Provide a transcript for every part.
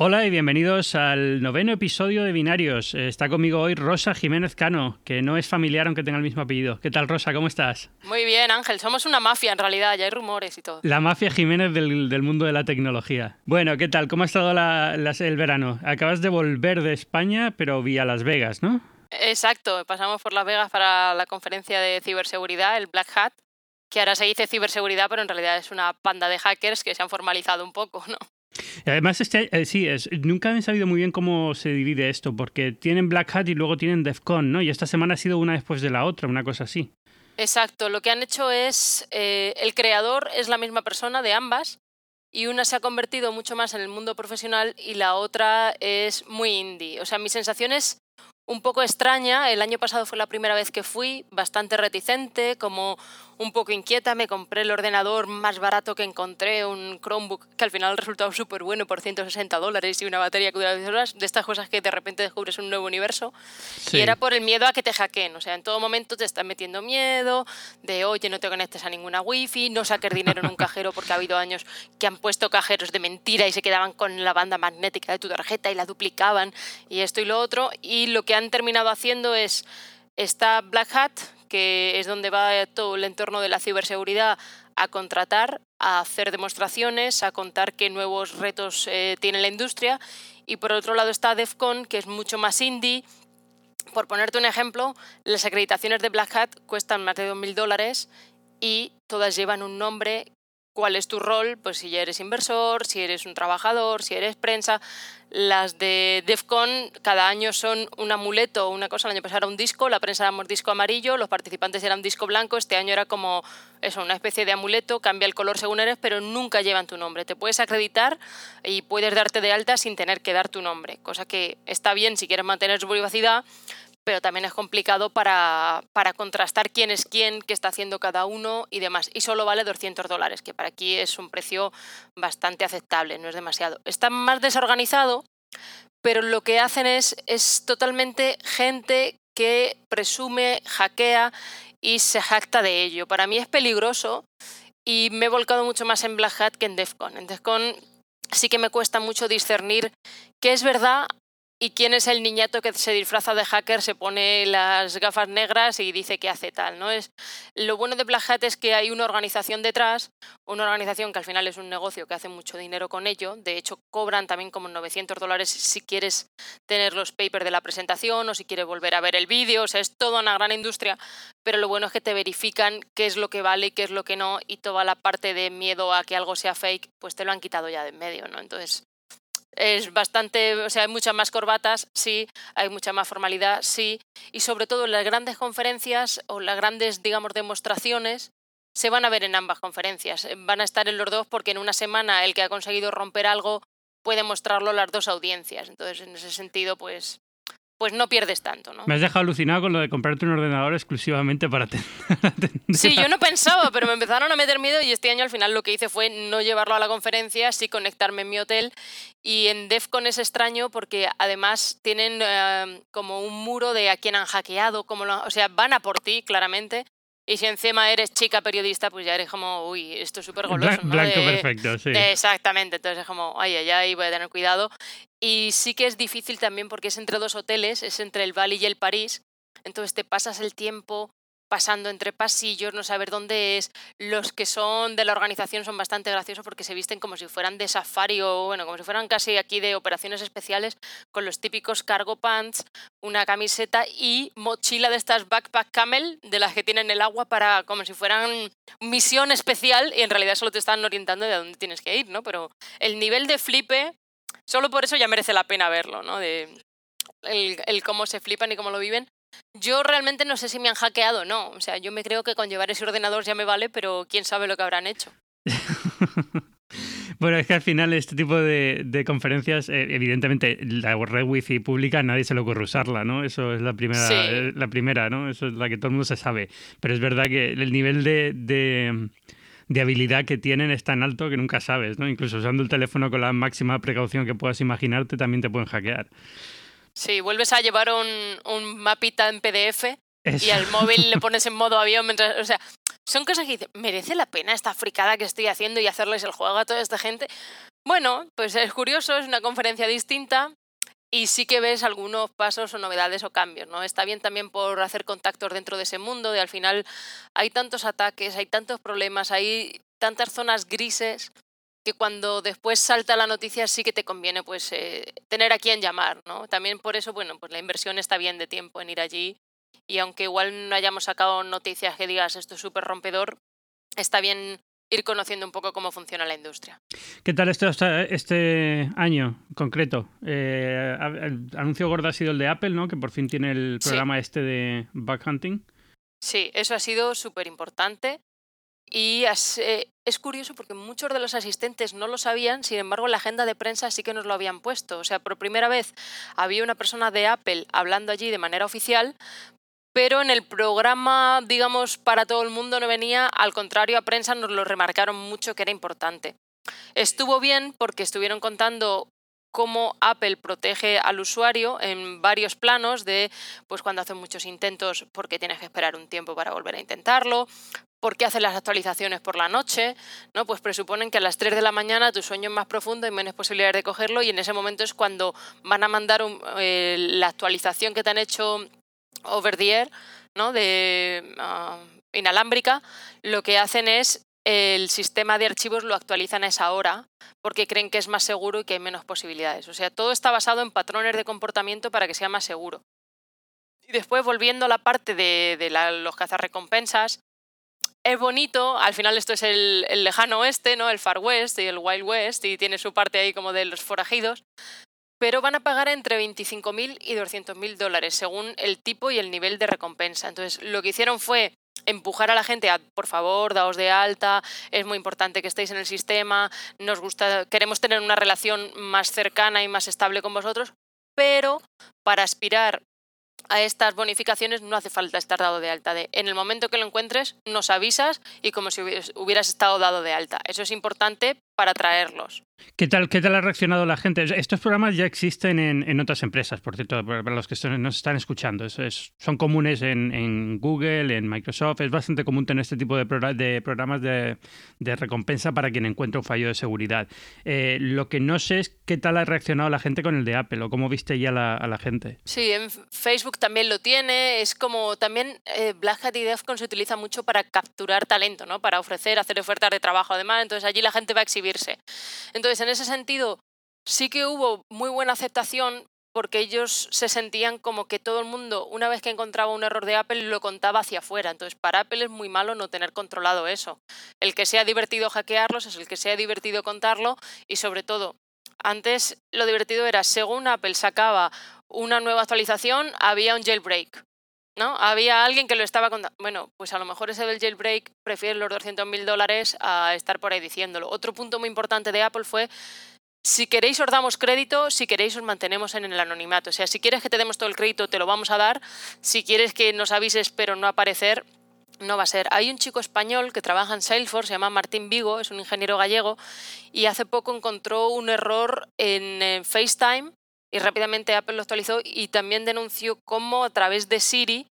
Hola y bienvenidos al noveno episodio de Binarios. Está conmigo hoy Rosa Jiménez Cano, que no es familiar aunque tenga el mismo apellido. ¿Qué tal, Rosa? ¿Cómo estás? Muy bien, Ángel. Somos una mafia en realidad, ya hay rumores y todo. La mafia Jiménez del, mundo de la tecnología. Bueno, ¿qué tal? ¿Cómo ha estado el verano? Acabas de volver de España, pero vía Las Vegas, ¿no? Exacto. Pasamos por Las Vegas para la conferencia de ciberseguridad, el Black Hat, que ahora se dice ciberseguridad, pero en realidad es una panda de hackers que se han formalizado un poco, ¿no? Además, este, eh, sí, es, nunca he sabido muy bien cómo se divide esto, porque tienen Black Hat y luego tienen DEFCON, ¿no? Y esta semana ha sido una después de la otra, una cosa así. Exacto, lo que han hecho es, eh, el creador es la misma persona de ambas, y una se ha convertido mucho más en el mundo profesional y la otra es muy indie. O sea, mi sensación es un poco extraña. El año pasado fue la primera vez que fui, bastante reticente, como un poco inquieta. Me compré el ordenador más barato que encontré, un Chromebook que al final ha resultado súper bueno por 160 dólares y una batería que dura 10 horas. De estas cosas que de repente descubres un nuevo universo. Y era por el miedo a que te hackeen. O sea, en todo momento te están metiendo miedo de, oye, no te conectes a ninguna wifi, no saques dinero en un cajero porque ha habido años que han puesto cajeros de mentira y se quedaban con la banda magnética de tu tarjeta y la duplicaban y esto y lo otro. Y lo que han terminado haciendo es esta Black Hat, que es donde va todo el entorno de la ciberseguridad a contratar, a hacer demostraciones, a contar qué nuevos retos eh, tiene la industria. Y por otro lado está DEFCON, que es mucho más indie. Por ponerte un ejemplo, las acreditaciones de Black Hat cuestan más de 2.000 dólares y todas llevan un nombre cuál es tu rol, pues si ya eres inversor, si eres un trabajador, si eres prensa. Las de DEFCON cada año son un amuleto una cosa. El año pasado era un disco, la prensa era un disco amarillo, los participantes eran disco blanco. Este año era como eso, una especie de amuleto, cambia el color según eres, pero nunca llevan tu nombre. Te puedes acreditar y puedes darte de alta sin tener que dar tu nombre, cosa que está bien si quieres mantener su privacidad, pero también es complicado para, para, contrastar quién es quién, qué está haciendo cada uno y demás. Y solo vale 200 dólares, que para aquí es un precio bastante aceptable, no es demasiado. Está más desorganizado, pero lo que hacen es, es totalmente gente que presume, hackea y se jacta de ello. Para mí es peligroso y me he volcado mucho más en Black Hat que en Defcon. En Defcon sí que me cuesta mucho discernir qué es verdad ¿Y quién es el niñato que se disfraza de hacker, se pone las gafas negras y dice que hace tal? ¿no? Es, lo bueno de Black Hat es que hay una organización detrás, una organización que al final es un negocio que hace mucho dinero con ello. De hecho, cobran también como 900 dólares si quieres tener los papers de la presentación o si quieres volver a ver el vídeo. O sea, es toda una gran industria, pero lo bueno es que te verifican qué es lo que vale y qué es lo que no y toda la parte de miedo a que algo sea fake, pues te lo han quitado ya de en medio. ¿no? Entonces, es bastante, o sea, hay muchas más corbatas, sí, hay mucha más formalidad, sí, y sobre todo las grandes conferencias o las grandes, digamos, demostraciones se van a ver en ambas conferencias. Van a estar en los dos porque en una semana el que ha conseguido romper algo puede mostrarlo las dos audiencias. Entonces, en ese sentido, pues pues no pierdes tanto, ¿no? Me has dejado alucinado con lo de comprarte un ordenador exclusivamente para tener... Sí, yo no pensaba, pero me empezaron a meter miedo y este año al final lo que hice fue no llevarlo a la conferencia, sí conectarme en mi hotel y en DEFCON es extraño porque además tienen eh, como un muro de a quién han hackeado, como o sea, van a por ti claramente y si encima eres chica periodista, pues ya eres como, uy, esto es súper goloso. Blanco perfecto, sí. Exactamente, entonces es como, ay, ay, ay, voy a tener cuidado. Y sí que es difícil también porque es entre dos hoteles, es entre el Bali y el París. Entonces te pasas el tiempo pasando entre pasillos, no saber dónde es. Los que son de la organización son bastante graciosos porque se visten como si fueran de safari o, bueno, como si fueran casi aquí de operaciones especiales, con los típicos cargo pants, una camiseta y mochila de estas backpack camel, de las que tienen el agua para, como si fueran misión especial y en realidad solo te están orientando de dónde tienes que ir, ¿no? Pero el nivel de flipe, solo por eso ya merece la pena verlo, ¿no? De, el, el, cómo se flipan y cómo lo viven. Yo realmente no sé si me han hackeado o no. O sea, yo me creo que con llevar ese ordenador ya me vale, pero quién sabe lo que habrán hecho. bueno, es que al final este tipo de, conferencias, eh, evidentemente, la red wifi pública nadie se le ocurre usarla, ¿no? Eso es la primera, eh, la primera, ¿no? Eso es la que todo el mundo se sabe. Pero es verdad que el nivel de, de habilidad que tienen es tan alto que nunca sabes, ¿no? Incluso usando el teléfono con la máxima precaución que puedas imaginarte, también te pueden hackear. Sí, vuelves a llevar un, un mapita en PDF y al móvil le pones en modo avión mientras, o sea, son cosas que dicen, ¿merece la pena esta fricada que estoy haciendo y hacerles el juego a toda esta gente? Bueno, pues es curioso, es una conferencia distinta y sí que ves algunos pasos o novedades o cambios, ¿no? Está bien también por hacer contactos dentro de ese mundo, de al final hay tantos ataques, hay tantos problemas, hay tantas zonas grises que cuando después salta la noticia sí que te conviene pues eh, tener a quién llamar, ¿no? También por eso, bueno, pues la inversión está bien de tiempo en ir allí y aunque igual no hayamos sacado noticias que digas esto es súper rompedor, está bien ir conociendo un poco cómo funciona la industria. ¿Qué tal este, este año concreto? Eh, el anuncio gordo ha sido el de Apple, ¿no? Que por fin tiene el programa este de Bug Hunting. Sí, eso ha sido súper importante. Y eh, es curioso porque muchos de los asistentes no lo sabían, sin embargo, la agenda de prensa sí que nos lo habían puesto. O sea, por primera vez había una persona de Apple hablando allí de manera oficial, pero en el programa, digamos, para todo el mundo no venía, al contrario, a prensa nos lo remarcaron mucho que era importante. Estuvo bien porque estuvieron contando cómo Apple protege al usuario en varios planos de pues cuando hacen muchos intentos porque tienes que esperar un tiempo para volver a intentarlo, por qué hacen las actualizaciones por la noche, ¿no? Pues presuponen que a las 3 de la mañana tu sueño es más profundo y menos posibilidades de cogerlo y en ese momento es cuando van a mandar eh, la actualización que te han hecho over the air, ¿no? de ah, inalámbrica, lo que hacen es el sistema de archivos lo actualizan a esa hora porque creen que es más seguro y que hay menos posibilidades. O sea, todo está basado en patrones de comportamiento para que sea más seguro. Y después, volviendo a la parte de, de la, los cazarrecompensas, es bonito, al final esto es el, el, lejano oeste, ¿no? el Far West y el Wild West, y tiene su parte ahí como de los forajidos, pero van a pagar entre 25.000 y 200.000 dólares según el tipo y el nivel de recompensa. Entonces, lo que hicieron fue empujar a la gente a, por favor, daos de alta, es muy importante que estéis en el sistema, nos gusta, queremos tener una relación más cercana y más estable con vosotros, pero para aspirar a estas bonificaciones no hace falta estar dado de alta. En el momento que lo encuentres, nos avisas y como si hubieras estado dado de alta. Eso es importante para traerlos. ¿Qué tal, ¿Qué tal ha reaccionado la gente? Estos programas ya existen en, otras empresas, por cierto, para los que nos están escuchando. son comunes en, Google, en Microsoft. Es bastante común tener este tipo de, programas de, recompensa para quien encuentra un fallo de seguridad. Eh, lo que no sé es qué tal ha reaccionado la gente con el de Apple o cómo viste ya a la gente. Sí, en Facebook también lo tiene. Es como también eh, Black Hat y Defcon se utiliza mucho para capturar talento, ¿no? para ofrecer, hacer ofertas de trabajo además. Entonces allí la gente va a exhibir entonces, en ese sentido, sí que hubo muy buena aceptación porque ellos se sentían como que todo el mundo, una vez que encontraba un error de Apple, lo contaba hacia afuera. Entonces, para Apple es muy malo no tener controlado eso. El que sea divertido hackearlos es el que sea divertido contarlo y sobre todo, antes lo divertido era, según Apple sacaba una nueva actualización, había un jailbreak. ¿No? Había alguien que lo estaba contando. Bueno, pues a lo mejor ese del jailbreak prefiere los 200 mil dólares a estar por ahí diciéndolo. Otro punto muy importante de Apple fue si queréis os damos crédito, si queréis os mantenemos en el anonimato. O sea, si quieres que te demos todo el crédito, te lo vamos a dar. Si quieres que nos avises pero no aparecer, no va a ser. Hay un chico español que trabaja en Salesforce, se llama Martín Vigo, es un ingeniero gallego, y hace poco encontró un error en FaceTime y rápidamente Apple lo actualizó y también denunció cómo a través de Siri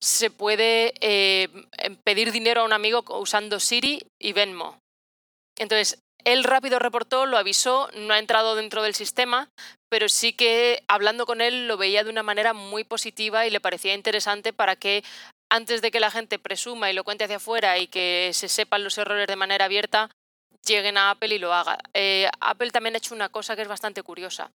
se puede eh, em, pedir dinero a un amigo usando Siri y Venmo. Entonces, él rápido reportó, lo avisó, no ha entrado dentro del sistema, pero sí que hablando con él lo veía de una manera muy positiva y le parecía interesante para que antes de que la gente presuma y lo cuente hacia afuera y que se sepan los errores de manera abierta, lleguen a Apple y lo haga. Eh, Apple también ha hecho una cosa que es bastante curiosa.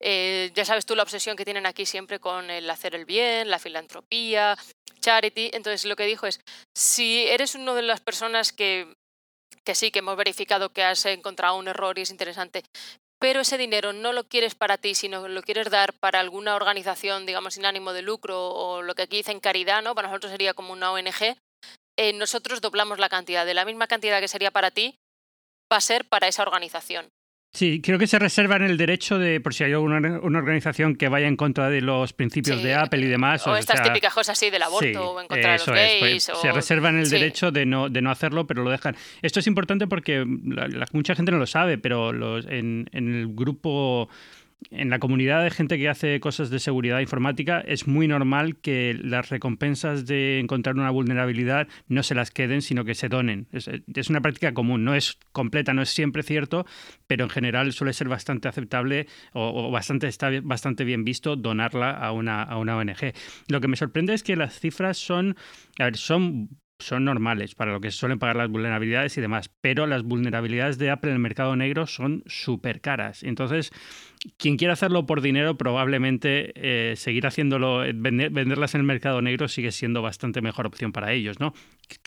Eh, ya sabes tú la obsesión que tienen aquí siempre con el hacer el bien, la filantropía, charity. Entonces lo que dijo es, si eres una de las personas que, que sí, que hemos verificado que has encontrado un error y es interesante, pero ese dinero no lo quieres para ti, sino lo quieres dar para alguna organización, digamos, sin ánimo de lucro o lo que aquí dicen caridad, ¿no? Para nosotros sería como una ONG. Eh, nosotros doblamos la cantidad, de la misma cantidad que sería para ti, va a ser para esa organización. Sí, creo que se reservan el derecho de, por si hay alguna una organización que vaya en contra de los principios de Apple y demás. O, estas típicas cosas así del aborto o en contra de los pues, gays. Se reservan el derecho de no, de no hacerlo, pero lo dejan. Esto es importante porque mucha gente no lo sabe, pero los, en, en el grupo en la comunidad de gente que hace cosas de seguridad informática es muy normal que las recompensas de encontrar una vulnerabilidad no se las queden, sino que se donen. Es, una práctica común, no es completa, no es siempre cierto, pero en general suele ser bastante aceptable o, bastante, está bastante bien visto donarla a una, a una ONG. Lo que me sorprende es que las cifras son, a ver, son son normales para lo que suelen pagar las vulnerabilidades y demás, pero las vulnerabilidades de Apple en el mercado negro son súper caras. Entonces, quien quiera hacerlo por dinero, probablemente eh, seguir haciéndolo, eh, venderlas en el mercado negro sigue siendo bastante mejor opción para ellos, ¿no?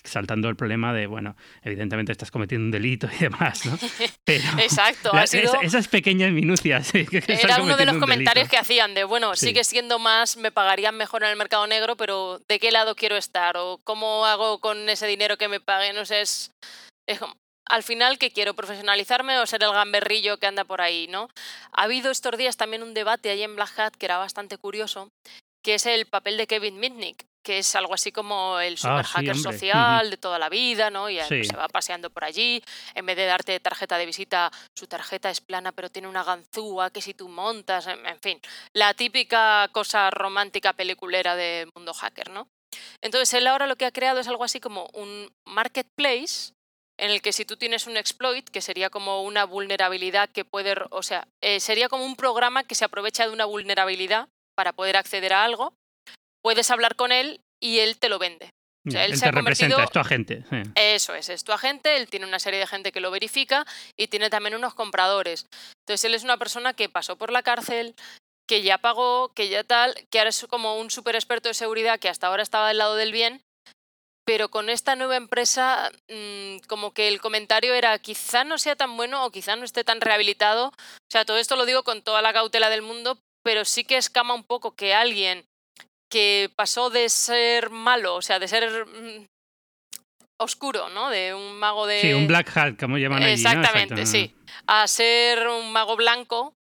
Saltando el problema de, bueno, evidentemente estás cometiendo un delito y demás, ¿no? Exacto, esas pequeñas minucias. era uno de los comentarios que hacían de, bueno, sigue siendo más, me pagarían mejor en el mercado negro, pero ¿de qué lado quiero estar? ¿O cómo hago con ese dinero que me paguen? No sé, es, es al final que quiero profesionalizarme o ser el gamberrillo que anda por ahí, ¿no? Ha habido estos días también un debate ahí en Black Hat que era bastante curioso, que es el papel de Kevin Mitnick, que es algo así como el super ah, hacker social de toda la vida, ¿no? Y se va paseando por allí, en vez de darte tarjeta de visita, su tarjeta es plana pero tiene una ganzúa que si tú montas, en, en fin, la típica cosa romántica peliculera del mundo hacker, ¿no? Entonces él ahora lo que ha creado es algo así como un marketplace en el que si tú tienes un exploit, que sería como una vulnerabilidad que puede, o sea, eh, sería como un programa que se aprovecha de una vulnerabilidad para poder acceder a algo, puedes hablar con él y él te lo vende. O sea, él, se te representa, es tu agente. Eso es, es tu agente, él tiene una serie de gente que lo verifica y tiene también unos compradores. Entonces él es una persona que pasó por la cárcel, que ya pagó, que ya tal, que ahora es como un súper experto de seguridad que hasta ahora estaba del lado del bien pero con esta nueva empresa mm, como que el comentario era quizá no sea tan bueno o quizá no esté tan rehabilitado. O sea, todo esto lo digo con toda la cautela del mundo, pero sí que escama un poco que alguien que pasó de ser malo, o sea, de ser mm, oscuro, ¿no? De un mago de... Sí, un Black Hat, como llaman allí, Exactamente, sí. A ser un mago blanco,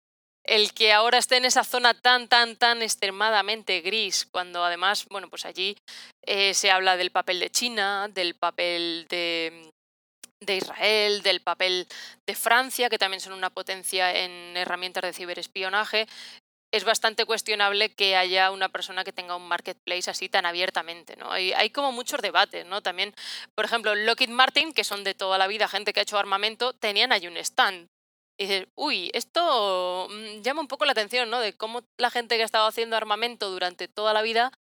el que ahora esté en esa zona tan, tan, tan extremadamente gris, cuando además, bueno, pues allí eh, se habla del papel de China, del papel de, Israel, del papel de Francia, que también son una potencia en herramientas de ciberespionaje, es bastante cuestionable que haya una persona que tenga un marketplace así tan abiertamente, ¿no? Hay, hay, como muchos debates, ¿no? También, por ejemplo, Lockheed Martin, que son de toda la vida gente que ha hecho armamento, tenían ahí un stand y dices, uy, esto mm, llama un poco la atención, ¿no? De cómo la gente que ha estado haciendo armamento durante toda la vida,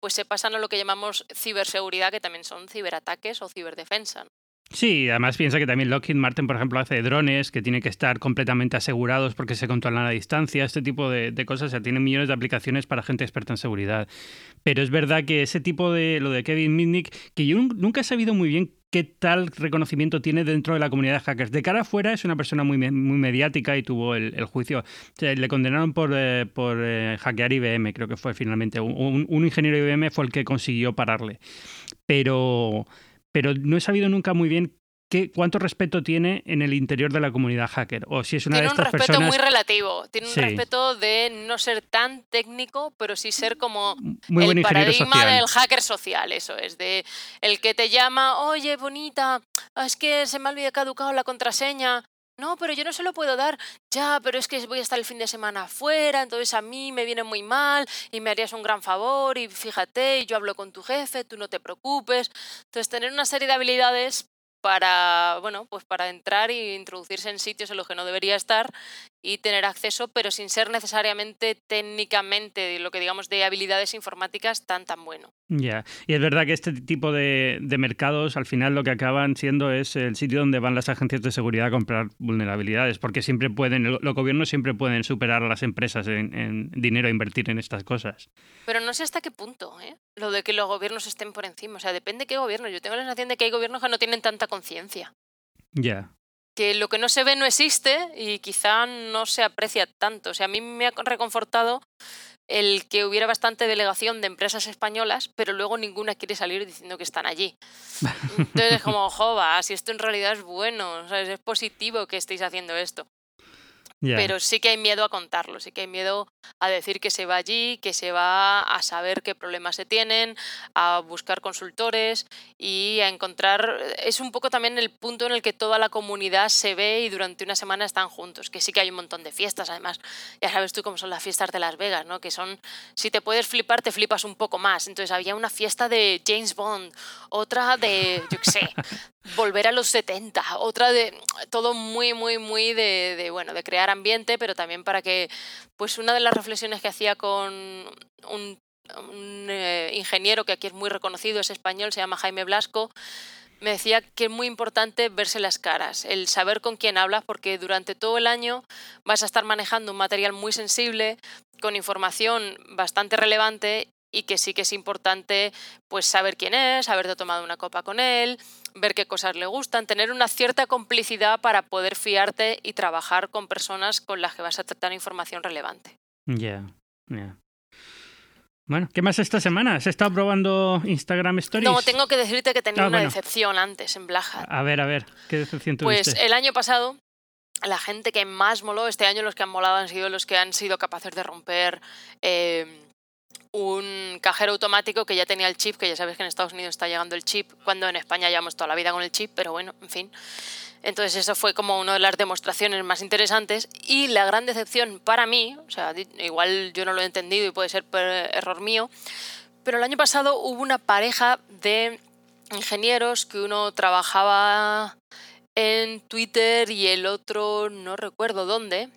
pues se pasan a lo que llamamos ciberseguridad, que también son ciberataques o ciberdefensa. Sí, además piensa que también Lockheed Martin, por ejemplo, hace drones que tienen que estar completamente asegurados porque se controlan a distancia, este tipo de, cosas. O sea, tienen millones de aplicaciones para gente experta en seguridad. Pero es verdad que ese tipo de, lo de Kevin Mitnick, que yo nunca he sabido muy bien qué tal reconocimiento tiene dentro de la comunidad de hackers. De cara afuera es una persona muy, muy mediática y tuvo el, juicio. le condenaron por, eh, por eh, hackear IBM, creo que fue finalmente. Un, un ingeniero de IBM fue el que consiguió pararle. Pero pero no he sabido nunca muy bien qué, cuánto respeto tiene en el interior de la comunidad hacker. O si es una tiene de estas un respeto muy relativo. Tiene un respeto de no ser tan técnico, pero sí ser como el paradigma del hacker social. Eso es, de el que te llama, oye, bonita, es que se me ha olvidado caducado la contraseña. No, pero yo no se lo puedo dar. Ya, pero es que voy a estar el fin de semana afuera, entonces a mí me viene muy mal y me harías un gran favor y fíjate, yo hablo con tu jefe, tú no te preocupes. Entonces, tener una serie de habilidades para, bueno, pues para entrar e introducirse en sitios en los que no debería estar y tener acceso, pero sin ser necesariamente técnicamente lo que digamos de habilidades informáticas tan tan bueno. Ya, y es verdad que este tipo de, mercados al final lo que acaban siendo es el sitio donde van las agencias de seguridad a comprar vulnerabilidades, porque siempre pueden, los gobiernos siempre pueden superar a las empresas en, en dinero a invertir en estas cosas. Pero no sé hasta qué punto, ¿eh? lo de que los gobiernos estén por encima. O sea, depende de qué gobierno. Yo tengo la sensación de que hay gobiernos que no tienen tanta conciencia. Ya. Que lo que no se ve no existe y quizá no se aprecia tanto. O sea, a mí me ha reconfortado el que hubiera bastante delegación de empresas españolas, pero luego ninguna quiere salir diciendo que están allí. Entonces es como, jova, si esto en realidad es bueno, es positivo que estéis haciendo esto. Pero sí que hay miedo a contarlo, sí que hay miedo a decir que se va allí, que se va a saber qué problemas se tienen, a buscar consultores y a encontrar, es un poco también el punto en el que toda la comunidad se ve y durante una semana están juntos, que sí que hay un montón de fiestas, además, ya sabes tú cómo son las fiestas de Las Vegas, ¿no? que son, si te puedes flipar, te flipas un poco más, entonces había una fiesta de James Bond, otra de, yo qué sé, volver a los 70, otra de todo muy, muy, muy de, de, bueno, de crear ambiente, pero también para que, pues una de las reflexiones que hacía con un, eh, ingeniero que aquí es muy reconocido, es español, se llama Jaime Blasco, me decía que es muy importante verse las caras, el saber con quién hablas, porque durante todo el año vas a estar manejando un material muy sensible, con información bastante relevante y que sí que es importante pues saber quién es, haberte tomado una copa con él, ver qué cosas le gustan, tener una cierta complicidad para poder fiarte y trabajar con personas con las que vas a tratar información relevante. Ya, ya. Bueno, ¿qué más esta semana? ¿Has estado probando Instagram Stories? No, tengo que decirte que tenía ah, una decepción antes en Blaja. A ver, a ver, ¿qué decepción tuviste? Pues el año pasado la gente que más moló este año, los que han molado han sido los que han sido capaces de romper eh, un cajero automático que ya tenía el chip, que ya sabes que en Estados Unidos está llegando el chip, cuando en España llevamos toda la vida con el chip, pero bueno, en fin. Entonces eso fue como una de las demostraciones más interesantes y la gran decepción para mí, o sea, igual yo no lo he entendido y puede ser error mío, pero el año pasado hubo una pareja de ingenieros que uno trabajaba en Twitter y el otro no recuerdo dónde,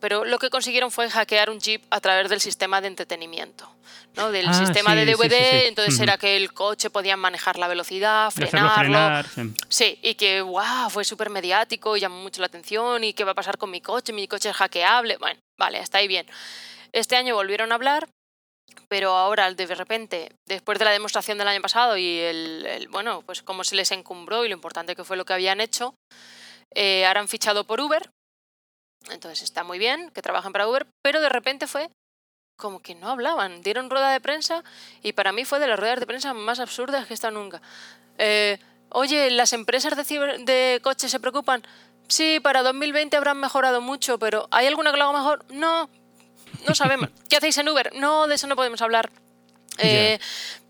pero lo que consiguieron fue hackear un chip a través del sistema de entretenimiento. ¿no? del ah, sistema de DVD, entonces era que el coche podía manejar la velocidad, frenarlo. sí. y que wow, fue súper mediático y llamó mucho la atención y qué va a pasar con mi coche, mi coche es hackeable. Bueno, vale, hasta ahí bien. Este año volvieron a hablar, pero ahora de repente, después de la demostración del año pasado y el, bueno, pues cómo se les encumbró y lo importante que fue lo que habían hecho, eh, ahora han fichado por Uber. Entonces está muy bien que trabajen para Uber, pero de repente fue como que no hablaban. Dieron rueda de prensa y para mí fue de las ruedas de prensa más absurdas que he estado nunca. Eh, Oye, ¿las empresas de, de coches se preocupan? Sí, para 2020 habrán mejorado mucho, pero ¿hay alguna que lo haga mejor? No, no sabemos. ¿Qué hacéis en Uber? No, de eso no podemos hablar. Eh,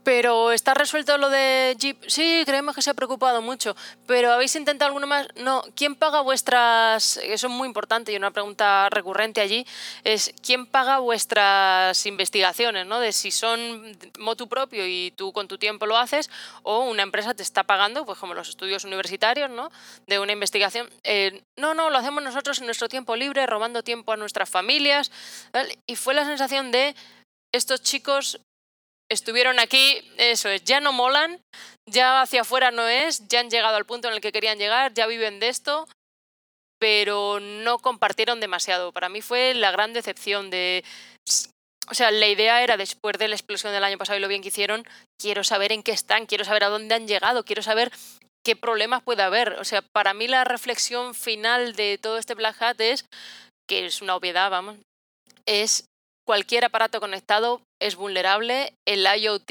pero ¿está resuelto lo de Jeep? Sí, creemos que se ha preocupado mucho. ¿Pero habéis intentado alguno más? No. ¿Quién paga vuestras...? Eso es muy importante y una pregunta recurrente allí es ¿quién paga vuestras investigaciones? ¿no? De si son motu propio y tú con tu tiempo lo haces o una empresa te está pagando, pues como los estudios universitarios, ¿no? De una investigación. Eh, no, no, lo hacemos nosotros en nuestro tiempo libre, robando tiempo a nuestras familias. Y fue la sensación de estos chicos estuvieron aquí, eso es, ya no molan, ya hacia afuera no es, ya han llegado al punto en el que querían llegar, ya viven de esto, pero no compartieron demasiado. Para mí fue la gran decepción de... O sea, la idea era después de la explosión del año pasado y lo bien que hicieron, quiero saber en qué están, quiero saber a dónde han llegado, quiero saber qué problemas puede haber. O sea, para mí la reflexión final de todo este Black Hat es, que es una obviedad, vamos, es cualquier aparato conectado es vulnerable. El IoT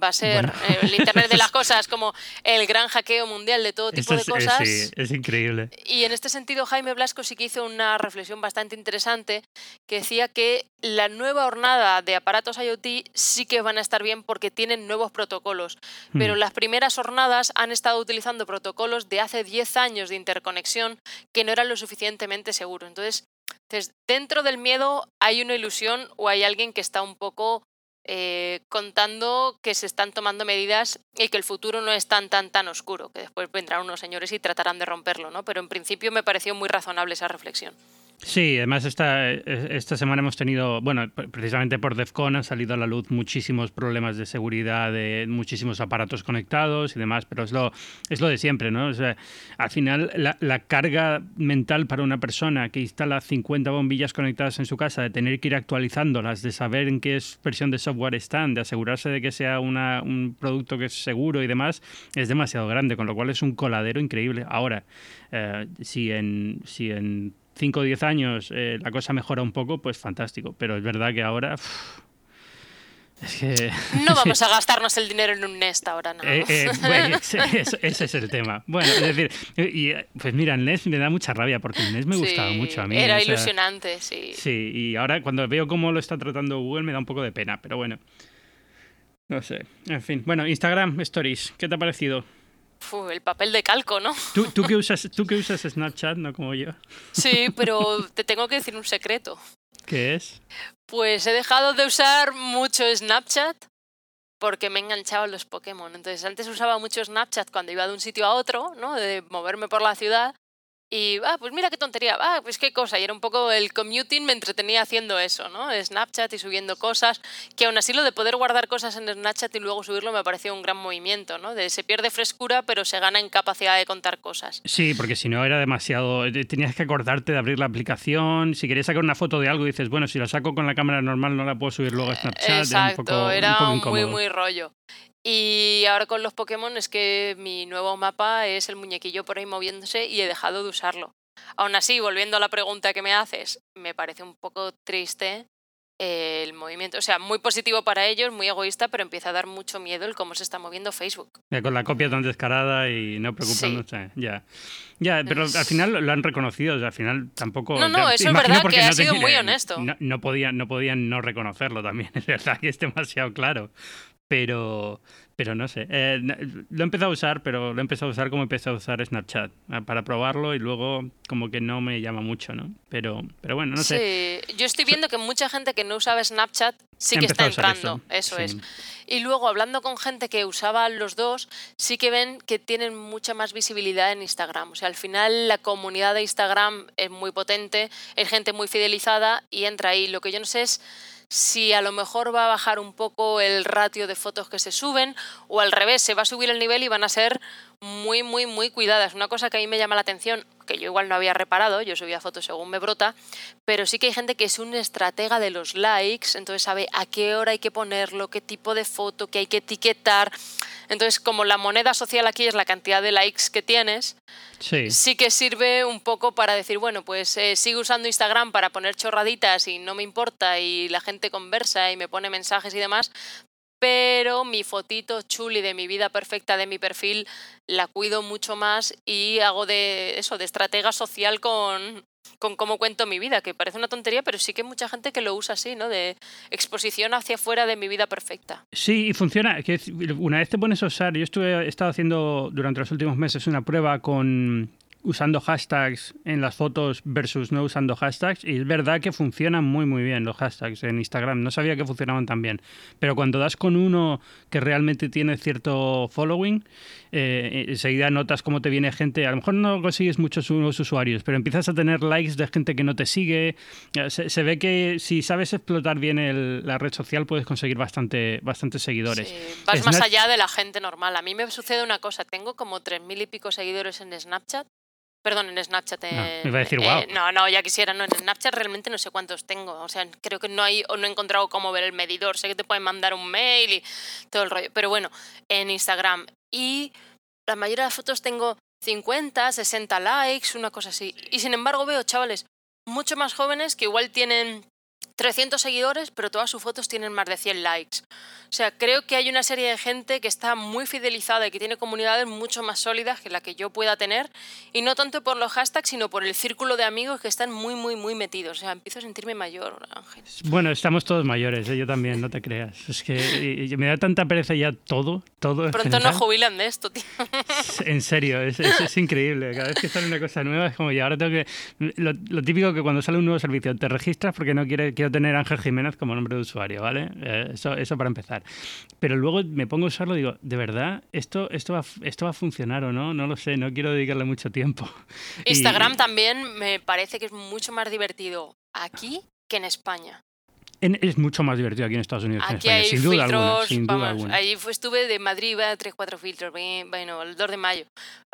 va a ser eh, el Internet de las cosas como el gran hackeo mundial de todo tipo de cosas. Sí, es increíble. Y en este sentido Jaime Blasco sí que hizo una reflexión bastante interesante que decía que la nueva hornada de aparatos IoT sí que van a estar bien porque tienen nuevos protocolos, pero hmm. las primeras hornadas han estado utilizando protocolos de hace 10 años de interconexión que no eran lo suficientemente seguros. Entonces, entonces, dentro del miedo hay una ilusión o hay alguien que está un poco eh, contando que se están tomando medidas y que el futuro no es tan, tan, tan oscuro, que después vendrán unos señores y tratarán de romperlo, ¿no? Pero en principio me pareció muy razonable esa reflexión. Sí, además esta, esta semana hemos tenido, bueno, precisamente por DEFCON han salido a la luz muchísimos problemas de seguridad de muchísimos aparatos conectados y demás, pero es lo, es lo de siempre, ¿no? O sea, al final la, la carga mental para una persona que instala 50 bombillas conectadas en su casa, de tener que ir actualizándolas, de saber en qué versión de software están, de asegurarse de que sea una, un producto que es seguro y demás, es demasiado grande, con lo cual es un coladero increíble. Ahora, eh, si en... Si en 5 o 10 años eh, la cosa mejora un poco, pues fantástico. Pero es verdad que ahora No vamos a gastarnos el dinero en un Nest ahora, no. Eh, eh, ese, es el tema. Bueno, es decir, y, pues mira, el Nest me da mucha rabia porque el Nest me gustaba mucho a mí. Era ilusionante, sí. Sí, y ahora cuando veo cómo lo está tratando Google me da un poco de pena, pero bueno. No sé. En fin. Bueno, Instagram Stories, ¿qué te ha parecido? El papel de calco, ¿no? ¿Tú, tú, que usas, tú que usas Snapchat, no como yo. Sí, pero te tengo que decir un secreto. ¿Qué es? Pues he dejado de usar mucho Snapchat porque me he enganchado los Pokémon. Entonces antes usaba mucho Snapchat cuando iba de un sitio a otro, ¿no? De moverme por la ciudad y, ah, pues mira qué tontería, ah, pues qué cosa. Y era un poco el commuting, me entretenía haciendo eso, ¿no? Snapchat y subiendo cosas, que aún así lo de poder guardar cosas en Snapchat y luego subirlo me pareció un gran movimiento, ¿no? De se pierde frescura, pero se gana en capacidad de contar cosas. Sí, porque si no era demasiado, eh, tenías que acordarte de abrir la aplicación, si querías sacar una foto de algo dices, bueno, si la saco con la cámara normal no la puedo subir luego a Snapchat. Exacto, era, muy, muy rollo. Y ahora con los Pokémon es que mi nuevo mapa es el muñequillo por ahí moviéndose y he dejado de usarlo. Aún así, volviendo a la pregunta que me haces, me parece un poco triste el movimiento. O sea, muy positivo para ellos, muy egoísta, pero empieza a dar mucho miedo el cómo se está moviendo Facebook. con la copia tan descarada y no preocupándose. Ya. Ya, pero al final lo han reconocido, al final tampoco... No, no, eso es verdad que ha sido muy honesto. No, podían, no podían no reconocerlo también, es verdad que es demasiado claro pero, pero no sé. Eh, lo he empezado a usar, pero lo he empezado a usar como empecé a usar Snapchat, para probarlo y luego como que no me llama mucho, ¿no? Pero, pero bueno, no sé. Sí, yo estoy viendo que mucha gente que no usaba Snapchat sí que está entrando, eso, es. Y luego hablando con gente que usaba los dos, sí que ven que tienen mucha más visibilidad en Instagram. O sea, al final la comunidad de Instagram es muy potente, hay gente muy fidelizada y entra ahí. Lo que yo no sé es si a lo mejor va a bajar un poco el ratio de fotos que se suben o al revés, se va a subir el nivel y van a ser muy, muy, muy cuidadas. Una cosa que a mí me llama la atención, que yo igual no había reparado, yo subía fotos según me brota, pero sí que hay gente que es un estratega de los likes, entonces sabe a qué hora hay que ponerlo, qué tipo de foto, qué hay que etiquetar. Entonces, como la moneda social aquí es la cantidad de likes que tienes, sí, que sirve un poco para decir, bueno, pues eh, sigo usando Instagram para poner chorraditas y no me importa y la gente conversa y me pone mensajes y demás, pero mi fotito chuli de mi vida perfecta de mi perfil la cuido mucho más y hago de eso, de estratega social con, con cómo cuento mi vida, que parece una tontería, pero sí que hay mucha gente que lo usa así, ¿no? De exposición hacia afuera de mi vida perfecta. Sí, y funciona. Una vez te pones a usar, yo estuve, he estado haciendo durante los últimos meses una prueba con usando hashtags en las fotos versus no usando hashtags. Y es verdad que funcionan muy, muy bien los hashtags en Instagram. No sabía que funcionaban tan bien. Pero cuando das con uno que realmente tiene cierto following, eh, enseguida notas cómo te viene gente. A lo mejor no consigues muchos usuarios, pero empiezas a tener likes de gente que no te sigue. Eh, se, ve que si sabes explotar bien la red social, puedes conseguir bastante, bastantes seguidores. vas más allá de la gente normal. A mí me sucede una cosa. Tengo como tres mil y pico seguidores en Snapchat Perdón, en Snapchat. no, iba a decir, wow. Eh, no, no, ya quisiera. No, en Snapchat realmente no sé cuántos tengo. O sea, creo que no hay o no he encontrado cómo ver el medidor. Sé que te pueden mandar un mail y todo el rollo. Pero bueno, en Instagram. Y la mayoría de las fotos tengo 50, 60 likes, una cosa así. Y sin embargo veo chavales mucho más jóvenes que igual tienen 300 seguidores, pero todas sus fotos tienen más de 100 likes. O sea, creo que hay una serie de gente que está muy fidelizada y que tiene comunidades mucho más sólidas que la que yo pueda tener, y no tanto por los hashtags, sino por el círculo de amigos que están muy, muy, muy metidos. O sea, empiezo a sentirme mayor, Ángel. Bueno, estamos todos mayores, ¿eh? yo también, no te creas. Es que me da tanta pereza ya todo, todo. Pronto nos jubilan de esto, tío. En serio, es, es, increíble. Cada vez que sale una cosa nueva es como, ya ahora tengo que... Lo, lo, típico que cuando sale un nuevo servicio te registras porque no quiere, quiero tener Ángel Jiménez como nombre de usuario, ¿vale? Eh, eso, eso para empezar. Pero luego me pongo a usarlo y digo, ¿de verdad esto, esto, va, esto va a funcionar o no? No lo sé, no quiero dedicarle mucho tiempo. Instagram también me parece que es mucho más divertido aquí que en España es mucho más divertido aquí en Estados Unidos que en España, sin duda alguna. Sin duda alguna. Ahí estuve de Madrid, iba a 3, 4 filtros, bueno, el 2 de mayo.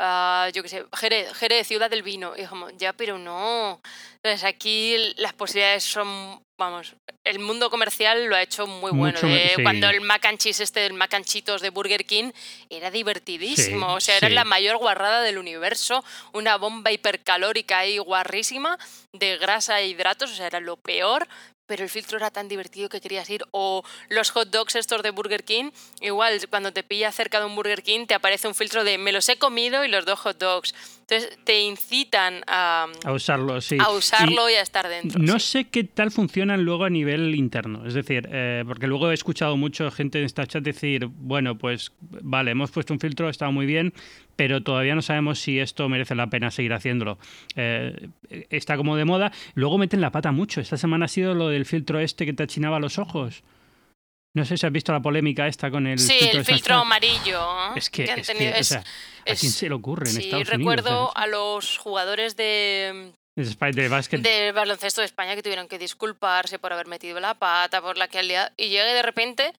Uh, yo qué sé, Jerez, Jerez, Ciudad del Vino. Y como, ya, pero no. Entonces aquí las posibilidades son, vamos, el mundo comercial lo ha hecho muy bueno. Cuando el mac and cheese este, el mac and cheetos de Burger King, era divertidísimo. o sea, era la mayor guarrada del universo. Una bomba hipercalórica ahí guarrísima de grasa e hidratos. O sea, era lo peor, pero el filtro era tan divertido que querías ir. O los hot dogs estos de Burger King, igual cuando te pilla cerca de un Burger King te aparece un filtro de me los he comido y los dos hot dogs. Entonces te incitan a, a usarlo, sí. A usarlo y, a estar dentro. No sé qué tal funcionan luego a nivel interno. Es decir, eh, porque luego he escuchado mucho gente en esta chat decir, bueno, pues vale, hemos puesto un filtro, está muy bien, pero todavía no sabemos si esto merece la pena seguir haciéndolo. Eh, está como de moda. Luego meten la pata mucho. Esta semana ha sido lo del filtro este que te achinaba los ojos. No sé si has visto la polémica esta con el sí, filtro el filtro amarillo. Es que, es que o sea, ¿a quién se le ocurre en Estados Unidos? recuerdo a los jugadores de de básquet. De baloncesto de España que tuvieron que disculparse por haber metido la pata, por la que al día. Y llegue de repente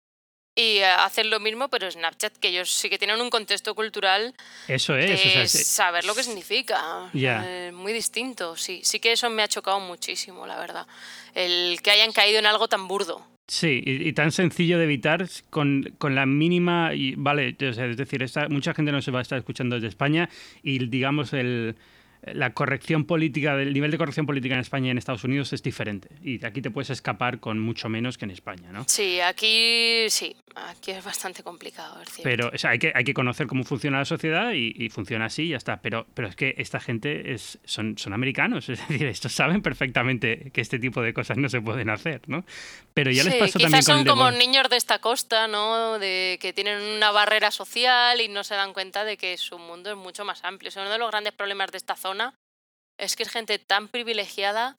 y hacen lo mismo, pero Snapchat, que ellos sí que tienen un contexto cultural. Eso es. saber lo que significa. Eh, muy distinto, sí. Sí que eso me ha chocado muchísimo, la verdad. El que hayan caído en algo tan burdo. Sí, y, tan sencillo de evitar con, con la mínima. Y, vale, es decir, esta, mucha gente no se va a estar escuchando desde España y, digamos, el la corrección política, el nivel de corrección política en España y en Estados Unidos es diferente. Y aquí te puedes escapar con mucho menos que en España, ¿no? Sí, aquí sí, aquí es bastante complicado. Es pero hay, que, hay que conocer cómo funciona la sociedad y, funciona así y ya está. Pero, pero es que esta gente es, son, son americanos, es decir, estos saben perfectamente que este tipo de cosas no se pueden hacer, ¿no? Pero ya les pasó también con son como niños de esta costa, ¿no? De que tienen una barrera social y no se dan cuenta de que su mundo es mucho más amplio. Es uno de los grandes problemas de esta zona es que es gente tan privilegiada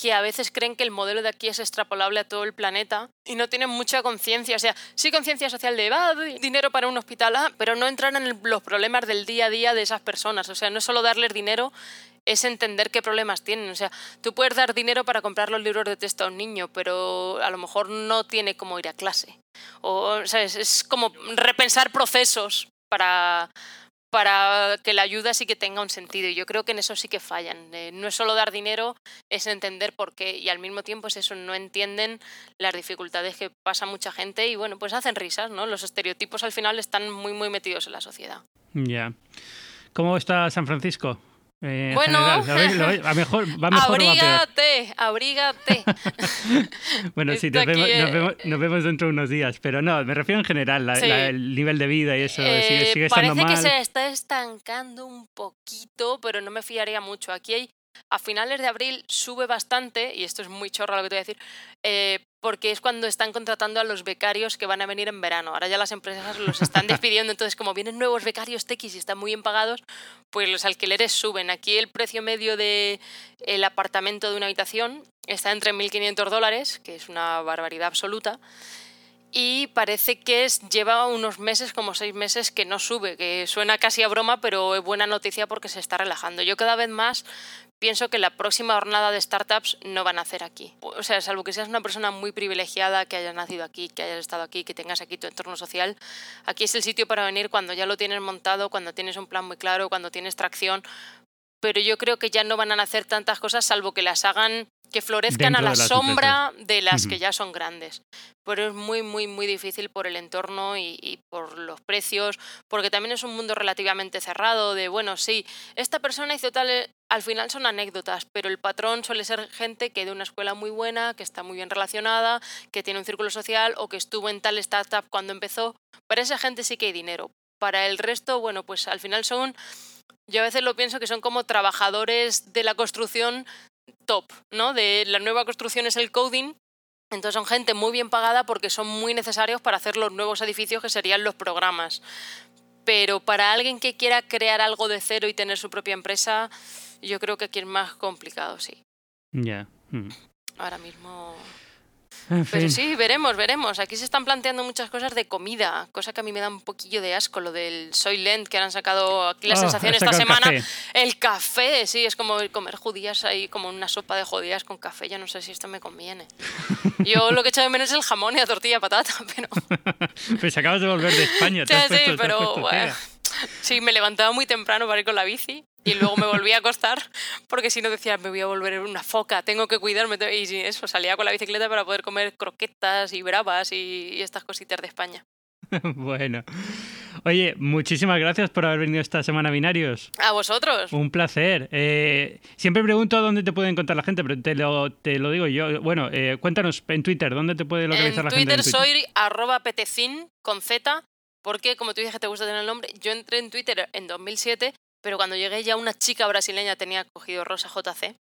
que a veces creen que el modelo de aquí es extrapolable a todo el planeta y no tienen mucha conciencia. O sea, sí conciencia social de va, dinero para un hospital, ah, pero no entran en los problemas del día a día de esas personas. O sea, no solo darles dinero, es entender qué problemas tienen. O sea, tú puedes dar dinero para comprar los libros de texto a un niño, pero a lo mejor no tiene cómo ir a clase. O, o sea, es como repensar procesos para, para que la ayuda sí que tenga un sentido. Y yo creo que en eso sí que fallan. Eh, no es solo dar dinero, es entender por qué. Y al mismo tiempo es eso, no entienden las dificultades que pasa mucha gente y bueno, pues hacen risas, ¿no? Los estereotipos al final están muy, muy metidos en la sociedad. Ya. ¿Cómo está San Francisco? Eh, bueno, a mejor, va mejor abrígate, abrígate. bueno, sí, nos vemos, eh, nos, vemos, dentro de unos días, pero no, me refiero en general, el nivel de vida y eso sigue, sigue estando Parece que se está estancando un poquito, pero no me fiaría mucho. Aquí hay a finales de abril sube bastante, y esto es muy chorro lo que te voy a decir, eh, porque es cuando están contratando a los becarios que van a venir en verano. Ahora ya las empresas los están despidiendo, entonces como vienen nuevos becarios tequis y están muy bien pagados, pues los alquileres suben. Aquí el precio medio del el apartamento de una habitación está entre 1.500 dólares, que es una barbaridad absoluta, y parece que es, lleva unos meses, como seis meses, que no sube, que suena casi a broma, pero es buena noticia porque se está relajando. Yo cada vez más pienso que la próxima jornada de startups no van a hacer aquí. O sea, salvo que seas una persona muy privilegiada, que hayas nacido aquí, que hayas estado aquí, que tengas aquí tu entorno social, aquí es el sitio para venir cuando ya lo tienes montado, cuando tienes un plan muy claro, cuando tienes tracción. Pero yo creo que ya no van a hacer tantas cosas salvo que las hagan que florezcan a la, sombra de las que ya son grandes. Pero es muy, muy, muy difícil por el entorno y, por los precios, porque también es un mundo relativamente cerrado de, bueno, sí, esta persona hizo tal, al final son anécdotas, pero el patrón suele ser gente que de una escuela muy buena, que está muy bien relacionada, que tiene un círculo social o que estuvo en tal startup cuando empezó. Para esa gente sí que hay dinero. Para el resto, bueno, pues al final son yo a veces lo pienso que son como trabajadores de la construcción top, ¿no? De la nueva construcción es el coding. Entonces son gente muy bien pagada porque son muy necesarios para hacer los nuevos edificios que serían los programas. Pero para alguien que quiera crear algo de cero y tener su propia empresa, yo creo que aquí es más complicado, sí. Ya. Mm. Ahora mismo pero sí, veremos, veremos. Aquí se están planteando muchas cosas de comida, cosa que a mí me da un poquillo de asco, lo del Soylent que han sacado aquí la oh, sensación esta semana. El café. sí, es como comer judías ahí, como una sopa de judías con café. Ya no sé si esto me conviene. Yo lo que he hecho de menos es el jamón y la tortilla de patata, pero. pues acabas de volver de España. sí, sí, pero bueno. Sí, me levantaba muy temprano para ir con la bici y luego me volví a acostar porque si no decía me voy a volver una foca, tengo que cuidarme y eso salía con la bicicleta para poder comer croquetas y bravas y, estas cositas de España. bueno. Oye, muchísimas gracias por haber venido esta semana a Binarios. A vosotros. Un placer. Eh, siempre pregunto dónde te puede encontrar la gente, pero te lo, te lo digo yo. Bueno, eh, cuéntanos en Twitter, ¿dónde te puede localizar la gente? En Twitter soy arroba petecin con Z, porque como tú dije que te gusta tener el nombre, yo entré en Twitter en 2007, pero cuando llegué ya una chica brasileña tenía cogido Rosa JC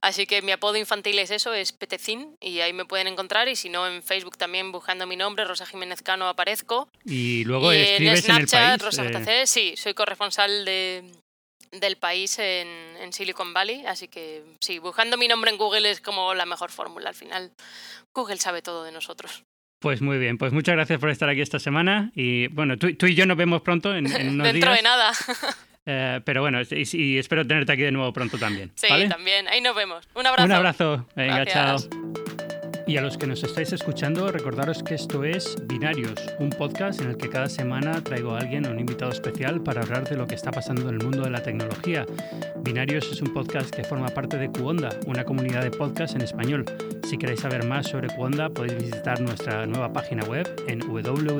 Así que mi apodo infantil es eso, es Petecín, y ahí me pueden encontrar. Y si no, en Facebook también buscando mi nombre, Rosa Jiménez Cano, aparezco. Y luego escribes en, Snapchat, en el país. Rosa eh. sí, soy corresponsal de, del país en, en, Silicon Valley. Así que sí, buscando mi nombre en Google es como la mejor fórmula. Al final, Google sabe todo de nosotros. Pues muy bien, pues muchas gracias por estar aquí esta semana. Y bueno, tú, y yo nos vemos pronto en, en unos Dentro de nada. Eh, pero bueno, y, espero tenerte aquí de nuevo pronto también. Sí, también. Ahí nos vemos. Un abrazo. Un abrazo. Venga, chao. Y a los que nos estáis escuchando, recordaros que esto es Binarios, un podcast en el que cada semana traigo a alguien, un invitado especial, para hablar de lo que está pasando en el mundo de la tecnología. Binarios es un podcast que forma parte de Cuonda, una comunidad de podcasts en español. Si queréis saber más sobre Cuonda, podéis visitar nuestra nueva página web en www.cuonda.com.